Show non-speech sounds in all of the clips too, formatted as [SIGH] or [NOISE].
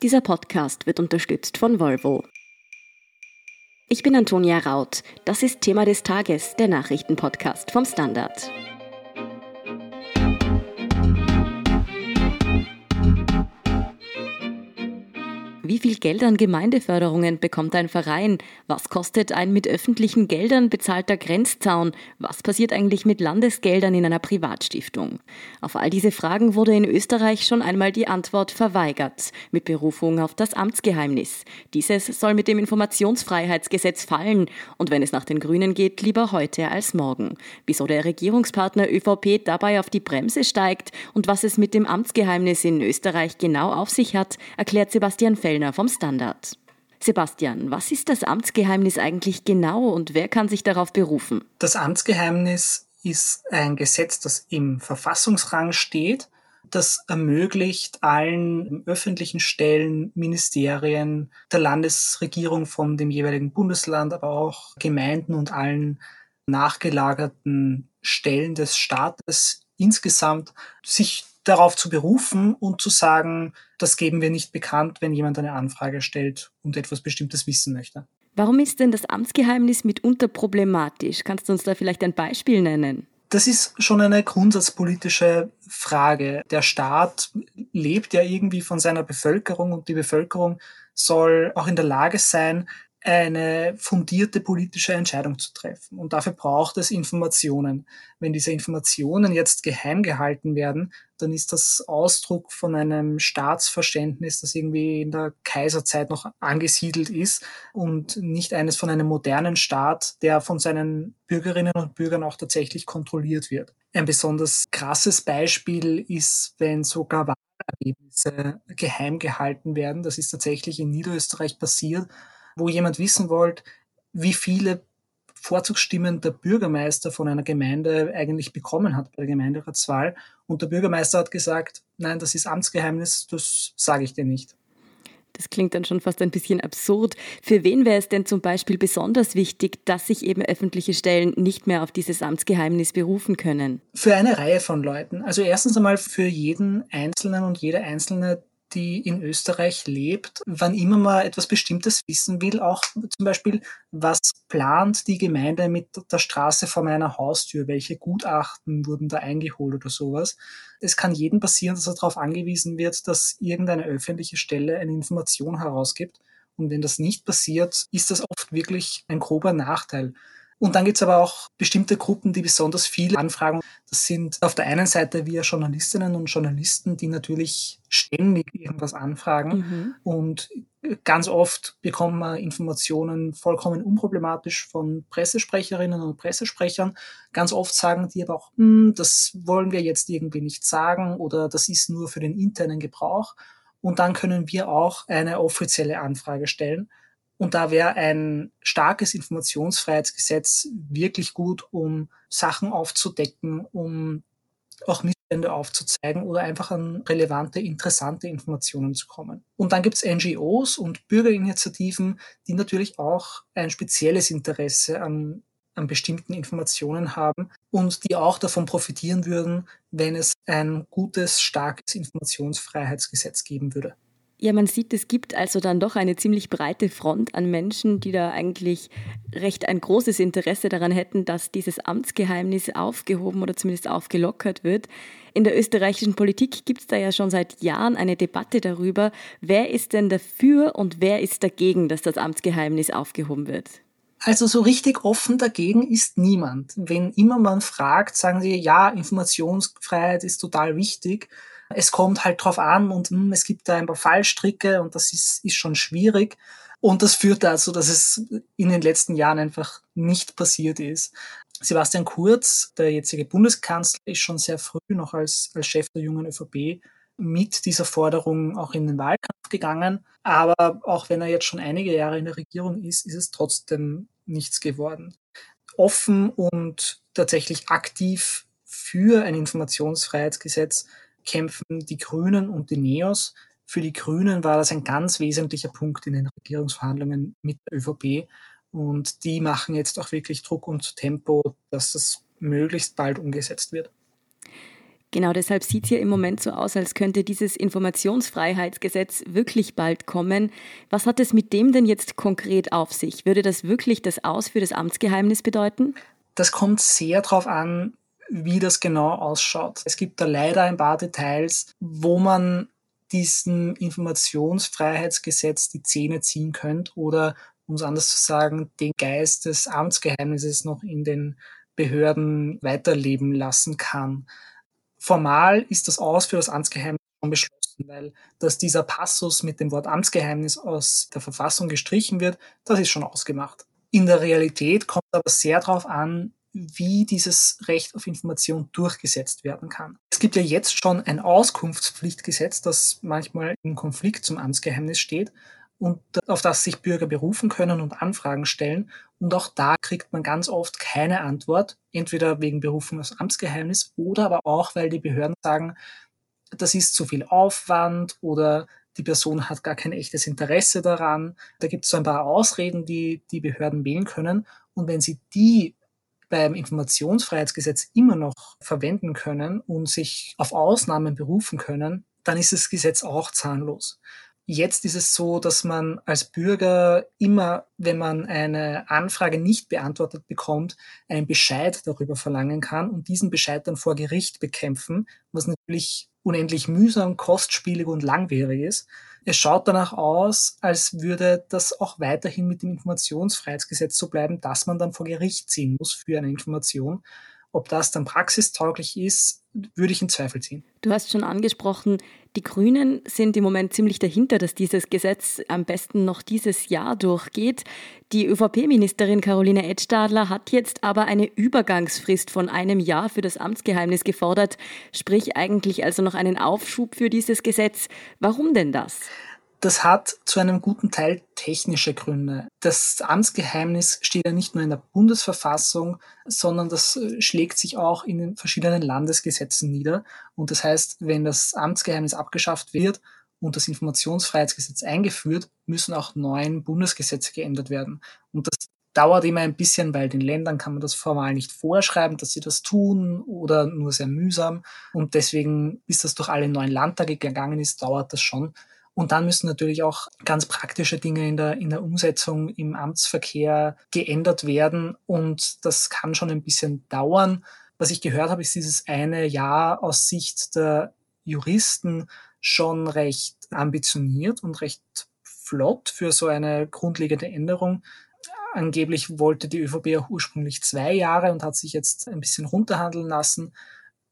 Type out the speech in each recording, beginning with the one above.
Dieser Podcast wird unterstützt von Volvo. Ich bin Antonia Raut. Das ist Thema des Tages, der Nachrichtenpodcast vom Standard. Wie viel Geld an Gemeindeförderungen bekommt ein Verein? Was kostet ein mit öffentlichen Geldern bezahlter Grenzzaun? Was passiert eigentlich mit Landesgeldern in einer Privatstiftung? Auf all diese Fragen wurde in Österreich schon einmal die Antwort verweigert, mit Berufung auf das Amtsgeheimnis. Dieses soll mit dem Informationsfreiheitsgesetz fallen und wenn es nach den Grünen geht, lieber heute als morgen. Wieso der Regierungspartner ÖVP dabei auf die Bremse steigt und was es mit dem Amtsgeheimnis in Österreich genau auf sich hat, erklärt Sebastian Fell Kellner vom Standard. Sebastian, was ist das Amtsgeheimnis eigentlich genau und wer kann sich darauf berufen? Das Amtsgeheimnis ist ein Gesetz, das im Verfassungsrang steht. Das ermöglicht allen öffentlichen Stellen, Ministerien, der Landesregierung von dem jeweiligen Bundesland, aber auch Gemeinden und allen nachgelagerten Stellen des Staates insgesamt sich darauf zu berufen und zu sagen, das geben wir nicht bekannt, wenn jemand eine Anfrage stellt und etwas Bestimmtes wissen möchte. Warum ist denn das Amtsgeheimnis mitunter problematisch? Kannst du uns da vielleicht ein Beispiel nennen? Das ist schon eine grundsatzpolitische Frage. Der Staat lebt ja irgendwie von seiner Bevölkerung und die Bevölkerung soll auch in der Lage sein, eine fundierte politische Entscheidung zu treffen. Und dafür braucht es Informationen. Wenn diese Informationen jetzt geheim gehalten werden, dann ist das Ausdruck von einem Staatsverständnis, das irgendwie in der Kaiserzeit noch angesiedelt ist und nicht eines von einem modernen Staat, der von seinen Bürgerinnen und Bürgern auch tatsächlich kontrolliert wird. Ein besonders krasses Beispiel ist, wenn sogar Wahlergebnisse geheim gehalten werden. Das ist tatsächlich in Niederösterreich passiert wo jemand wissen wollte, wie viele Vorzugsstimmen der Bürgermeister von einer Gemeinde eigentlich bekommen hat bei der Gemeinderatswahl. Und der Bürgermeister hat gesagt, nein, das ist Amtsgeheimnis, das sage ich dir nicht. Das klingt dann schon fast ein bisschen absurd. Für wen wäre es denn zum Beispiel besonders wichtig, dass sich eben öffentliche Stellen nicht mehr auf dieses Amtsgeheimnis berufen können? Für eine Reihe von Leuten. Also erstens einmal für jeden Einzelnen und jede Einzelne, die in Österreich lebt, wann immer man etwas Bestimmtes wissen will, auch zum Beispiel, was plant die Gemeinde mit der Straße vor meiner Haustür, welche Gutachten wurden da eingeholt oder sowas. Es kann jedem passieren, dass er darauf angewiesen wird, dass irgendeine öffentliche Stelle eine Information herausgibt. Und wenn das nicht passiert, ist das oft wirklich ein grober Nachteil. Und dann gibt's aber auch bestimmte Gruppen, die besonders viele Anfragen. Das sind auf der einen Seite wir Journalistinnen und Journalisten, die natürlich ständig irgendwas anfragen. Mhm. Und ganz oft bekommen wir Informationen vollkommen unproblematisch von Pressesprecherinnen und Pressesprechern. Ganz oft sagen die aber auch, hm, das wollen wir jetzt irgendwie nicht sagen oder das ist nur für den internen Gebrauch. Und dann können wir auch eine offizielle Anfrage stellen. Und da wäre ein starkes Informationsfreiheitsgesetz wirklich gut, um Sachen aufzudecken, um auch Missstände aufzuzeigen oder einfach an relevante, interessante Informationen zu kommen. Und dann gibt's NGOs und Bürgerinitiativen, die natürlich auch ein spezielles Interesse an, an bestimmten Informationen haben und die auch davon profitieren würden, wenn es ein gutes, starkes Informationsfreiheitsgesetz geben würde. Ja, man sieht, es gibt also dann doch eine ziemlich breite Front an Menschen, die da eigentlich recht ein großes Interesse daran hätten, dass dieses Amtsgeheimnis aufgehoben oder zumindest aufgelockert wird. In der österreichischen Politik gibt es da ja schon seit Jahren eine Debatte darüber, wer ist denn dafür und wer ist dagegen, dass das Amtsgeheimnis aufgehoben wird. Also so richtig offen dagegen ist niemand. Wenn immer man fragt, sagen sie, ja, Informationsfreiheit ist total wichtig. Es kommt halt drauf an und mh, hm, es gibt da ein paar Fallstricke und das ist, ist schon schwierig. Und das führt dazu, dass es in den letzten Jahren einfach nicht passiert ist. Sebastian Kurz, der jetzige Bundeskanzler, ist schon sehr früh noch als, als Chef der jungen ÖVP mit dieser Forderung auch in den Wahlkampf gegangen. Aber auch wenn er jetzt schon einige Jahre in der Regierung ist, ist es trotzdem nichts geworden. Offen und tatsächlich aktiv für ein Informationsfreiheitsgesetz kämpfen die Grünen und die Neos. Für die Grünen war das ein ganz wesentlicher Punkt in den Regierungsverhandlungen mit der ÖVP. Und die machen jetzt auch wirklich Druck und Tempo, dass das möglichst bald umgesetzt wird. Genau deshalb sieht es ja im Moment so aus, als könnte dieses Informationsfreiheitsgesetz wirklich bald kommen. Was hat es mit dem denn jetzt konkret auf sich? Würde das wirklich das Aus für das Amtsgeheimnis bedeuten? Das kommt sehr darauf an, wie das genau ausschaut. Es gibt da leider ein paar Details, wo man diesem Informationsfreiheitsgesetz die Zähne ziehen könnte oder, um es anders zu sagen, den Geist des Amtsgeheimnisses noch in den Behörden weiterleben lassen kann. Formal ist das Aus für das Amtsgeheimnis schon beschlossen, weil dass dieser Passus mit dem Wort Amtsgeheimnis aus der Verfassung gestrichen wird, das ist schon ausgemacht. In der Realität kommt aber sehr darauf an, wie dieses Recht auf Information durchgesetzt werden kann. Es gibt ja jetzt schon ein Auskunftspflichtgesetz, das manchmal im Konflikt zum Amtsgeheimnis steht und auf das sich Bürger berufen können und Anfragen stellen. Und auch da kriegt man ganz oft keine Antwort, entweder wegen Berufung aufs Amtsgeheimnis oder aber auch, weil die Behörden sagen, das ist zu viel Aufwand oder die Person hat gar kein echtes Interesse daran. Da gibt es so ein paar Ausreden, die die Behörden wählen können. Und wenn sie die beim Informationsfreiheitsgesetz immer noch verwenden können und sich auf Ausnahmen berufen können, dann ist das Gesetz auch zahnlos. Jetzt ist es so, dass man als Bürger immer, wenn man eine Anfrage nicht beantwortet bekommt, einen Bescheid darüber verlangen kann und diesen Bescheid dann vor Gericht bekämpfen, was natürlich unendlich mühsam, kostspielig und langwierig ist. Es schaut danach aus, als würde das auch weiterhin mit dem Informationsfreiheitsgesetz so bleiben, dass man dann vor Gericht ziehen muss für eine Information. Ob das dann praxistauglich ist, würde ich in Zweifel ziehen. Du hast schon angesprochen, die Grünen sind im Moment ziemlich dahinter, dass dieses Gesetz am besten noch dieses Jahr durchgeht. Die ÖVP-Ministerin Caroline Edstadler hat jetzt aber eine Übergangsfrist von einem Jahr für das Amtsgeheimnis gefordert, sprich eigentlich also noch einen Aufschub für dieses Gesetz. Warum denn das? Das hat zu einem guten Teil technische Gründe. Das Amtsgeheimnis steht ja nicht nur in der Bundesverfassung, sondern das äh, schlägt sich auch in den verschiedenen Landesgesetzen nieder. Und das heißt, wenn das Amtsgeheimnis abgeschafft wird und das Informationsfreiheitsgesetz eingeführt, müssen auch neun Bundesgesetze geändert werden. Und das dauert immer ein bisschen, weil den Ländern kann man das formal nicht vorschreiben, dass sie das tun oder nur sehr mühsam. Und deswegen, bis das durch alle neun Landtage gegangen ist, dauert das schon. Und dann müssen natürlich auch ganz praktische Dinge in der, in der Umsetzung im Amtsverkehr geändert werden. Und das kann schon ein bisschen dauern. Was ich gehört habe, ist dieses eine Jahr aus Sicht der Juristen schon recht ambitioniert und recht flott für so eine grundlegende Änderung. Angeblich wollte die ÖVP auch ursprünglich zwei Jahre und hat sich jetzt ein bisschen runterhandeln lassen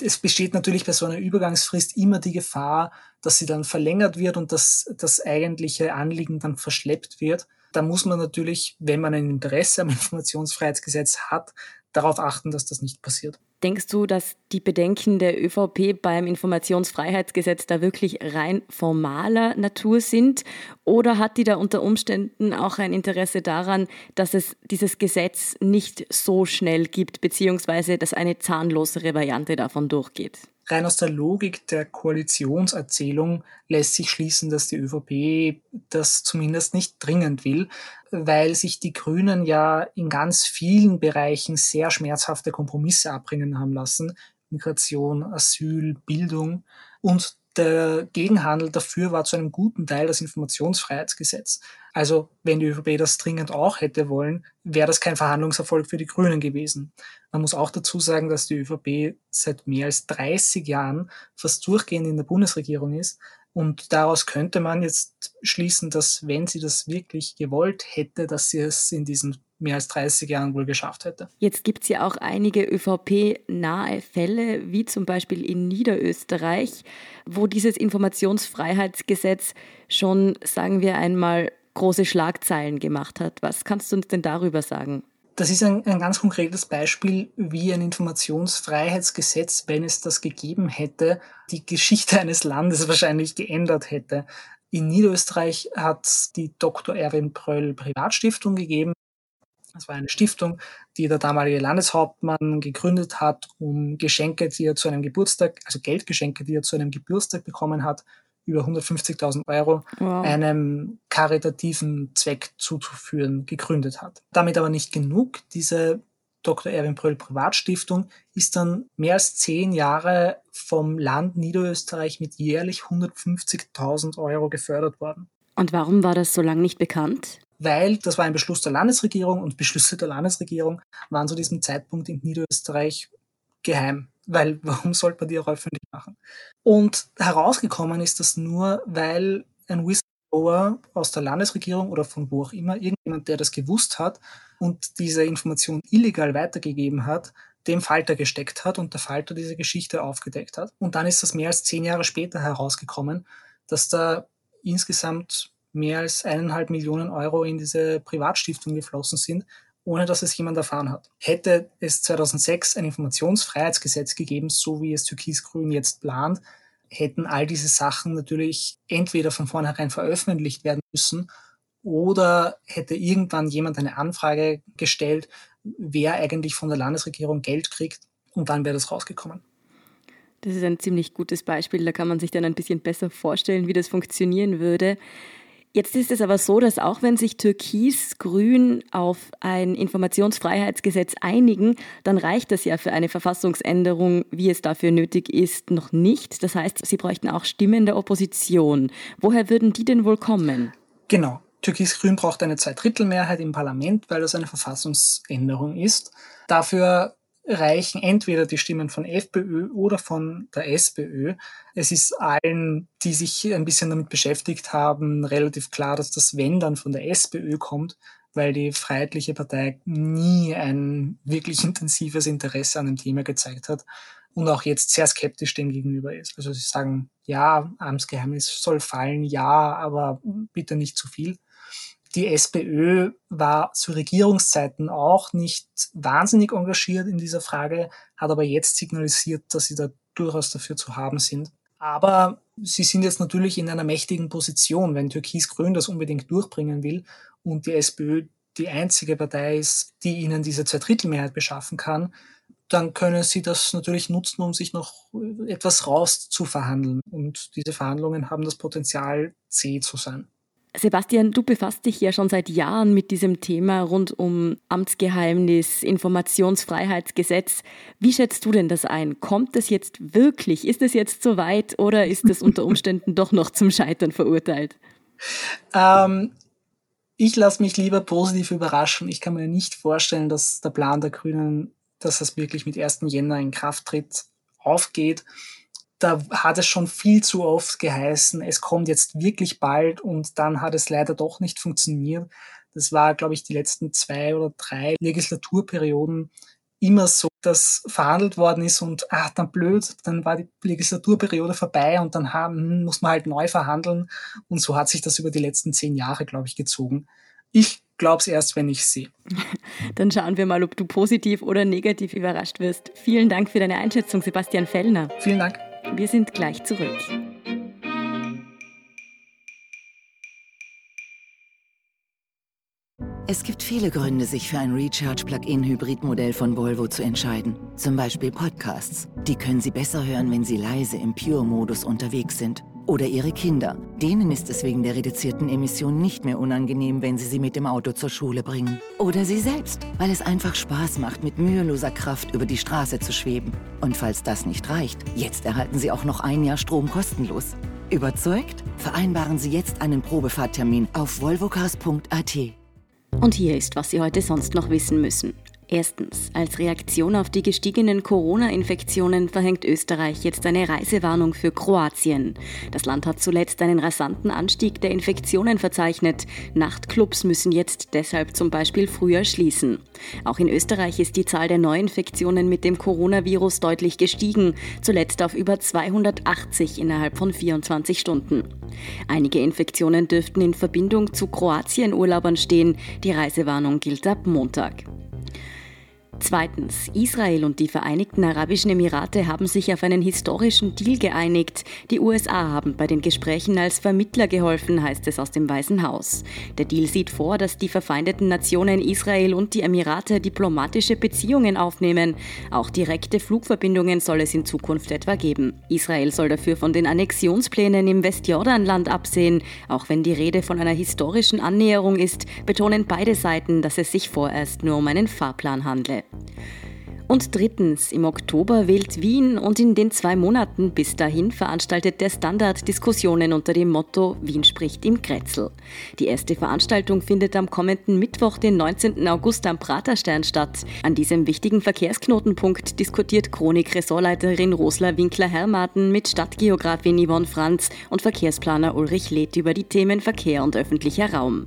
es besteht natürlich bei so einer Übergangsfrist immer die Gefahr, dass sie dann verlängert wird und dass das eigentliche Anliegen dann verschleppt wird. Da muss man natürlich, wenn man ein Interesse am Informationsfreiheitsgesetz hat, darauf achten, dass das nicht passiert. Denkst du, dass die Bedenken der ÖVP beim Informationsfreiheitsgesetz da wirklich rein formaler Natur sind? Oder hat die da unter Umständen auch ein Interesse daran, dass es dieses Gesetz nicht so schnell gibt, beziehungsweise dass eine zahnlosere Variante davon durchgeht? Rein aus der Logik der Koalitionserzählung lässt sich schließen, dass die ÖVP das zumindest nicht dringend will, weil sich die Grünen ja in ganz vielen Bereichen sehr schmerzhafte Kompromisse abbringen haben lassen. Migration, Asyl, Bildung. Und der Gegenhandel dafür war zu einem guten Teil das Informationsfreiheitsgesetz. Also wenn die ÖVP das dringend auch hätte wollen, wäre das kein Verhandlungserfolg für die Grünen gewesen. Man muss auch dazu sagen, dass die ÖVP seit mehr als 30 Jahren fast durchgehend in der Bundesregierung ist. Und daraus könnte man jetzt schließen, dass wenn sie das wirklich gewollt hätte, dass sie es in diesen mehr als 30 Jahren wohl geschafft hätte. Jetzt gibt es ja auch einige ÖVP-nahe Fälle, wie zum Beispiel in Niederösterreich, wo dieses Informationsfreiheitsgesetz schon, sagen wir einmal, große Schlagzeilen gemacht hat. Was kannst du uns denn darüber sagen? Das ist ein, ein ganz konkretes Beispiel, wie ein Informationsfreiheitsgesetz, wenn es das gegeben hätte, die Geschichte [LAUGHS] eines Landes wahrscheinlich geändert hätte. In Niederösterreich hat die Dr. Erwin Pröll Privatstiftung gegeben. Das war eine Stiftung, die der damalige Landeshauptmann gegründet hat, um Geschenke, die er zu einem Geburtstag, also Geldgeschenke, die er zu einem Geburtstag bekommen hat, über 150.000 Euro wow. einem karitativen Zweck zuzuführen, gegründet hat. Damit aber nicht genug. Diese Dr. Erwin Bröll Privatstiftung ist dann mehr als zehn Jahre vom Land Niederösterreich mit jährlich 150.000 Euro gefördert worden. Und warum war das so lange nicht bekannt? Weil das war ein Beschluss der Landesregierung und Beschlüsse der Landesregierung waren zu diesem Zeitpunkt in Niederösterreich geheim. Weil [LAUGHS] warum sollte man die auch öffentlich machen? Und herausgekommen ist das nur, weil ein Whistleblower aus der Landesregierung oder von wo auch immer, irgendjemand, der das gewusst hat und diese Information illegal weitergegeben hat, dem Falter gesteckt hat und der Falter diese Geschichte aufgedeckt hat. Und dann ist das mehr als zehn Jahre später herausgekommen, dass da insgesamt mehr als eineinhalb Millionen Euro in diese Privatstiftung geflossen sind, ohne dass es jemand erfahren hat. Hätte es 2006 ein Informationsfreiheitsgesetz gegeben, so wie es Türkis-Grün jetzt plant, hätten all diese Sachen natürlich entweder von vornherein veröffentlicht werden müssen oder hätte irgendwann jemand eine Anfrage gestellt, wer eigentlich von der Landesregierung Geld kriegt und dann wäre das rausgekommen. Das ist ein ziemlich gutes Beispiel, da kann man sich dann ein bisschen besser vorstellen, wie das funktionieren würde. Jetzt ist es aber so, dass auch wenn sich Türkis-Grün auf ein Informationsfreiheitsgesetz einigen, dann reicht das ja für eine Verfassungsänderung, wie es dafür nötig ist, noch nicht. Das heißt, sie bräuchten auch Stimmen der Opposition. Woher würden die denn wohl kommen? Genau. Türkis-Grün braucht eine Zweidrittelmehrheit im Parlament, weil das eine Verfassungsänderung ist. Dafür reichen entweder die Stimmen von FPÖ oder von der SPÖ. Es ist allen, die sich ein bisschen damit beschäftigt haben, relativ klar, dass das Wenn dann von der SPÖ kommt, weil die Freiheitliche Partei nie ein wirklich intensives Interesse an dem Thema gezeigt hat und auch jetzt sehr skeptisch dem gegenüber ist. Also sie sagen, ja, Amtsgeheimnis soll fallen, ja, aber bitte nicht zu viel. Die SPÖ war zu Regierungszeiten auch nicht wahnsinnig engagiert in dieser Frage, hat aber jetzt signalisiert, dass sie da durchaus dafür zu haben sind. Aber sie sind jetzt natürlich in einer mächtigen Position, wenn Türkis-Grün das unbedingt durchbringen will und die SPÖ die einzige Partei ist, die ihnen diese Zweidrittelmehrheit beschaffen kann, dann können sie das natürlich nutzen, um sich noch etwas rauszuverhandeln. Und diese Verhandlungen haben das Potenzial, zäh zu sein. Sebastian, du befasst dich ja schon seit Jahren mit diesem Thema rund um Amtsgeheimnis, Informationsfreiheitsgesetz. Wie schätzt du denn das ein? Kommt es jetzt wirklich? Ist es jetzt soweit oder ist es unter [LAUGHS] Umständen doch noch zum Scheitern verurteilt? Ähm, ich lasse mich lieber positiv überraschen. Ich kann mir nicht vorstellen, dass der Plan der Grünen, dass das wirklich mit 1. Jänner in Kraft tritt, aufgeht da hat es schon viel zu oft geheißen, es kommt jetzt wirklich bald und dann hat es leider doch nicht funktioniert. Das war, glaube ich, die letzten zwei oder drei Legislaturperioden immer so, dass verhandelt worden ist und ah, dann blöd, dann war die Legislaturperiode vorbei und dann haben, hm, muss man halt neu verhandeln. Und so hat sich das über die letzten zehn Jahre, glaube ich, gezogen. Ich glaube es erst, wenn ich sehe. [LAUGHS] Dann schauen wir mal, ob du positiv oder negativ überrascht wirst. Vielen Dank für deine Einschätzung, Sebastian Fellner. Vielen Dank. Wir sind gleich zurück. Es gibt viele Gründe, sich für ein Recharge-Plug-in-Hybrid-Modell von Volvo zu entscheiden. Zum Beispiel Podcasts. Die können Sie besser hören, wenn Sie leise im Pure-Modus unterwegs sind. Oder Ihre Kinder. Denen ist es wegen der reduzierten Emissionen nicht mehr unangenehm, wenn Sie sie mit dem Auto zur Schule bringen. Oder Sie selbst, weil es einfach Spaß macht, mit müheloser Kraft über die Straße zu schweben. Und falls das nicht reicht, jetzt erhalten Sie auch noch ein Jahr Strom kostenlos. Überzeugt? Vereinbaren Sie jetzt einen Probefahrttermin auf volvocars.at. Und hier ist, was Sie heute sonst noch wissen müssen. Erstens. Als Reaktion auf die gestiegenen Corona-Infektionen verhängt Österreich jetzt eine Reisewarnung für Kroatien. Das Land hat zuletzt einen rasanten Anstieg der Infektionen verzeichnet. Nachtclubs müssen jetzt deshalb zum Beispiel früher schließen. Auch in Österreich ist die Zahl der Neuinfektionen mit dem Coronavirus deutlich gestiegen, zuletzt auf über 280 innerhalb von 24 Stunden. Einige Infektionen dürften in Verbindung zu Kroatien-Urlaubern stehen. Die Reisewarnung gilt ab Montag. Zweitens, Israel und die Vereinigten Arabischen Emirate haben sich auf einen historischen Deal geeinigt. Die USA haben bei den Gesprächen als Vermittler geholfen, heißt es aus dem Weißen Haus. Der Deal sieht vor, dass die verfeindeten Nationen Israel und die Emirate diplomatische Beziehungen aufnehmen. Auch direkte Flugverbindungen soll es in Zukunft etwa geben. Israel soll dafür von den Annexionsplänen im Westjordanland absehen. Auch wenn die Rede von einer historischen Annäherung ist, betonen beide Seiten, dass es sich vorerst nur um einen Fahrplan handle. Und drittens, im Oktober wählt Wien und in den zwei Monaten bis dahin veranstaltet der Standard Diskussionen unter dem Motto Wien spricht im Kretzel. Die erste Veranstaltung findet am kommenden Mittwoch, den 19. August am Praterstern statt. An diesem wichtigen Verkehrsknotenpunkt diskutiert Chronik-Ressortleiterin Rosla Winkler-Hermaten mit Stadtgeografin Yvonne Franz und Verkehrsplaner Ulrich Leth über die Themen Verkehr und öffentlicher Raum.